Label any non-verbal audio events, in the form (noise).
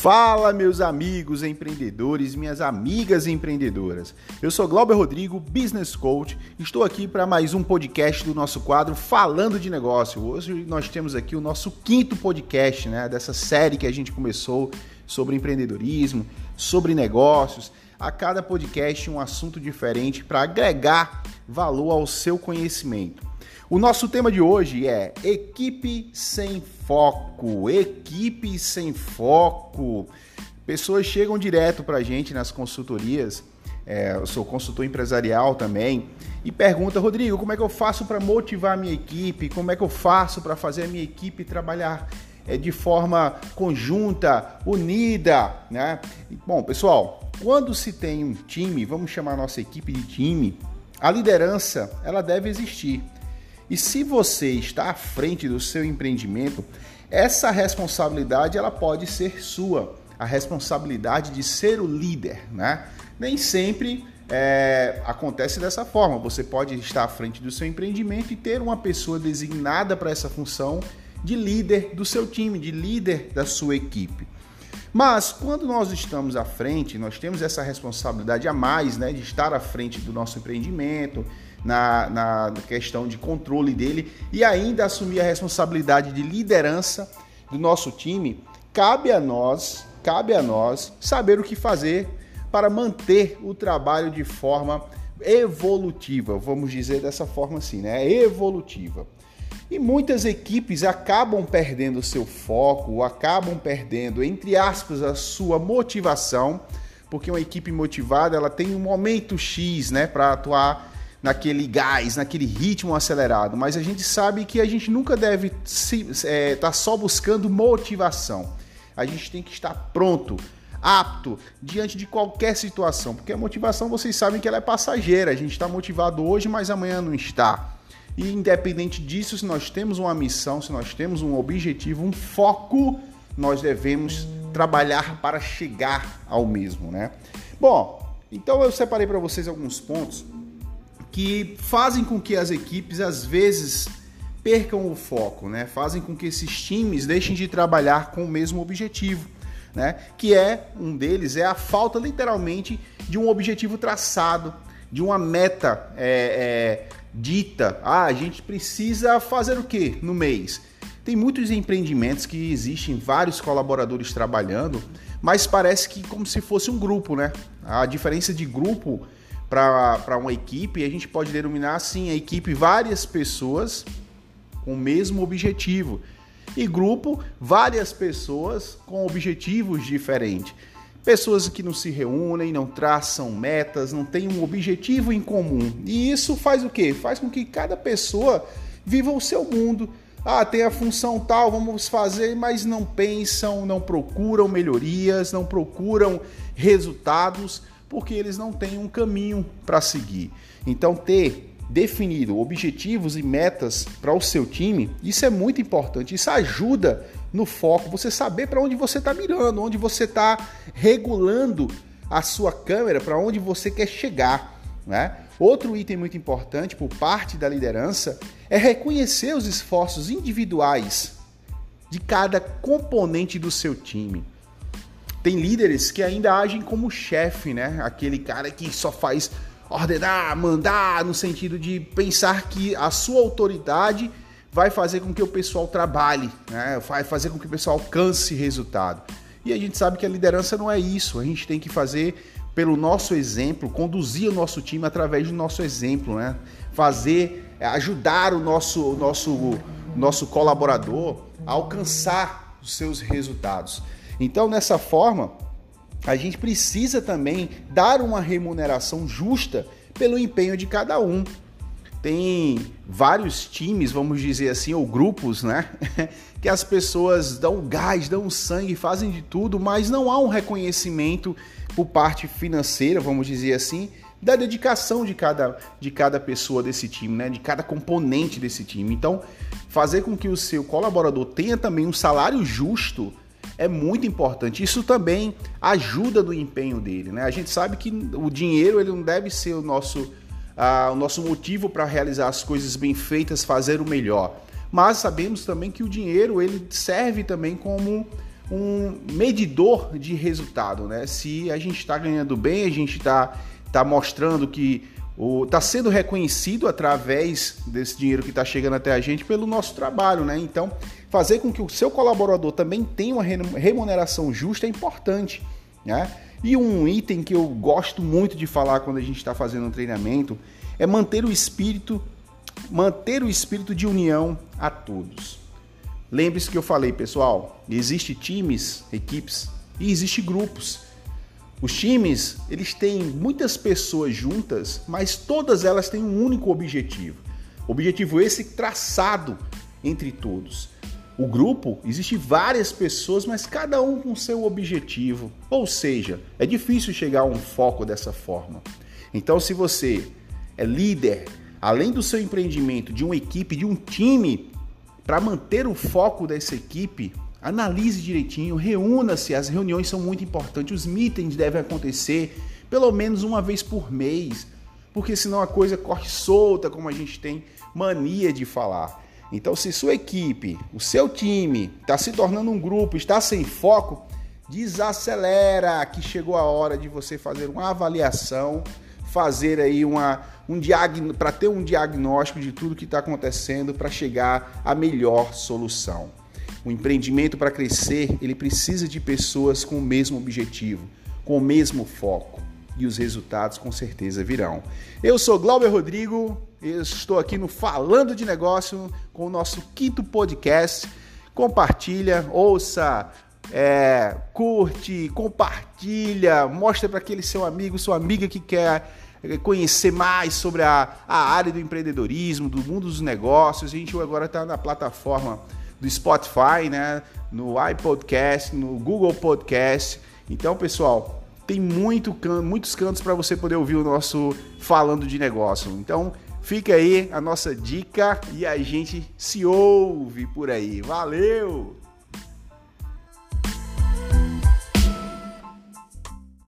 Fala, meus amigos empreendedores, minhas amigas empreendedoras. Eu sou Glauber Rodrigo, Business Coach. Estou aqui para mais um podcast do nosso quadro Falando de Negócio. Hoje nós temos aqui o nosso quinto podcast, né, dessa série que a gente começou sobre empreendedorismo, sobre negócios. A cada podcast um assunto diferente para agregar valor ao seu conhecimento. O nosso tema de hoje é equipe sem foco. Equipe sem foco. Pessoas chegam direto para a gente nas consultorias. É, eu sou consultor empresarial também e pergunta, Rodrigo, como é que eu faço para motivar a minha equipe? Como é que eu faço para fazer a minha equipe trabalhar é, de forma conjunta, unida, né? Bom, pessoal, quando se tem um time, vamos chamar nossa equipe de time, a liderança ela deve existir. E se você está à frente do seu empreendimento, essa responsabilidade ela pode ser sua, a responsabilidade de ser o líder, né? Nem sempre é, acontece dessa forma. Você pode estar à frente do seu empreendimento e ter uma pessoa designada para essa função de líder do seu time, de líder da sua equipe. Mas quando nós estamos à frente, nós temos essa responsabilidade a mais, né, de estar à frente do nosso empreendimento, na, na questão de controle dele e ainda assumir a responsabilidade de liderança do nosso time, cabe a nós, cabe a nós saber o que fazer para manter o trabalho de forma evolutiva, vamos dizer dessa forma assim, né? Evolutiva. E muitas equipes acabam perdendo seu foco, acabam perdendo, entre aspas, a sua motivação, porque uma equipe motivada ela tem um momento X, né, para atuar naquele gás, naquele ritmo acelerado, mas a gente sabe que a gente nunca deve estar é, tá só buscando motivação. A gente tem que estar pronto, apto diante de qualquer situação, porque a motivação vocês sabem que ela é passageira. A gente está motivado hoje, mas amanhã não está. E independente disso, se nós temos uma missão, se nós temos um objetivo, um foco, nós devemos trabalhar para chegar ao mesmo, né? Bom, então eu separei para vocês alguns pontos que fazem com que as equipes às vezes percam o foco, né? Fazem com que esses times deixem de trabalhar com o mesmo objetivo, né? Que é um deles é a falta literalmente de um objetivo traçado, de uma meta é, é, dita. Ah, a gente precisa fazer o que no mês? Tem muitos empreendimentos que existem vários colaboradores trabalhando, mas parece que como se fosse um grupo, né? A diferença de grupo para uma equipe, a gente pode denominar assim a equipe várias pessoas com o mesmo objetivo e grupo várias pessoas com objetivos diferentes. Pessoas que não se reúnem, não traçam metas, não têm um objetivo em comum. E isso faz o quê? Faz com que cada pessoa viva o seu mundo. Ah, tem a função tal, vamos fazer, mas não pensam, não procuram melhorias, não procuram resultados porque eles não têm um caminho para seguir. Então, ter definido objetivos e metas para o seu time, isso é muito importante. Isso ajuda no foco, você saber para onde você está mirando, onde você está regulando a sua câmera, para onde você quer chegar. Né? Outro item muito importante por parte da liderança é reconhecer os esforços individuais de cada componente do seu time. Tem líderes que ainda agem como chefe, né? Aquele cara que só faz ordenar, mandar, no sentido de pensar que a sua autoridade vai fazer com que o pessoal trabalhe, né? vai fazer com que o pessoal alcance resultado. E a gente sabe que a liderança não é isso, a gente tem que fazer pelo nosso exemplo, conduzir o nosso time através do nosso exemplo, né? fazer, ajudar o nosso, nosso, nosso colaborador a alcançar os seus resultados. Então, nessa forma, a gente precisa também dar uma remuneração justa pelo empenho de cada um. Tem vários times, vamos dizer assim, ou grupos, né? (laughs) que as pessoas dão gás, dão sangue, fazem de tudo, mas não há um reconhecimento por parte financeira, vamos dizer assim, da dedicação de cada, de cada pessoa desse time, né? de cada componente desse time. Então, fazer com que o seu colaborador tenha também um salário justo é muito importante. Isso também ajuda no empenho dele, né? A gente sabe que o dinheiro ele não deve ser o nosso, uh, o nosso motivo para realizar as coisas bem feitas, fazer o melhor. Mas sabemos também que o dinheiro ele serve também como um medidor de resultado, né? Se a gente está ganhando bem, a gente está tá mostrando que está sendo reconhecido através desse dinheiro que está chegando até a gente pelo nosso trabalho, né? Então, fazer com que o seu colaborador também tenha uma remuneração justa é importante, né? E um item que eu gosto muito de falar quando a gente está fazendo um treinamento é manter o espírito, manter o espírito de união a todos. Lembre-se que eu falei, pessoal, existe times, equipes e existe grupos. Os times, eles têm muitas pessoas juntas, mas todas elas têm um único objetivo. Objetivo esse traçado entre todos. O grupo, existe várias pessoas, mas cada um com seu objetivo. Ou seja, é difícil chegar a um foco dessa forma. Então, se você é líder, além do seu empreendimento, de uma equipe, de um time, para manter o foco dessa equipe, analise direitinho, reúna-se, as reuniões são muito importantes, os meetings devem acontecer pelo menos uma vez por mês, porque senão a coisa corre solta, como a gente tem mania de falar. Então, se sua equipe, o seu time está se tornando um grupo, está sem foco, desacelera, que chegou a hora de você fazer uma avaliação fazer aí uma, um para ter um diagnóstico de tudo que está acontecendo para chegar à melhor solução. O empreendimento para crescer, ele precisa de pessoas com o mesmo objetivo, com o mesmo foco. E os resultados com certeza virão. Eu sou Glauber Rodrigo, eu estou aqui no Falando de Negócio com o nosso quinto podcast. Compartilha, ouça, é, curte, compartilha, mostra para aquele seu amigo, sua amiga que quer conhecer mais sobre a, a área do empreendedorismo, do mundo dos negócios. A gente agora está na plataforma do Spotify, né? no iPodcast, no Google Podcast. Então, pessoal, tem muito muitos cantos para você poder ouvir o nosso Falando de Negócio. Então, fica aí a nossa dica e a gente se ouve por aí. Valeu!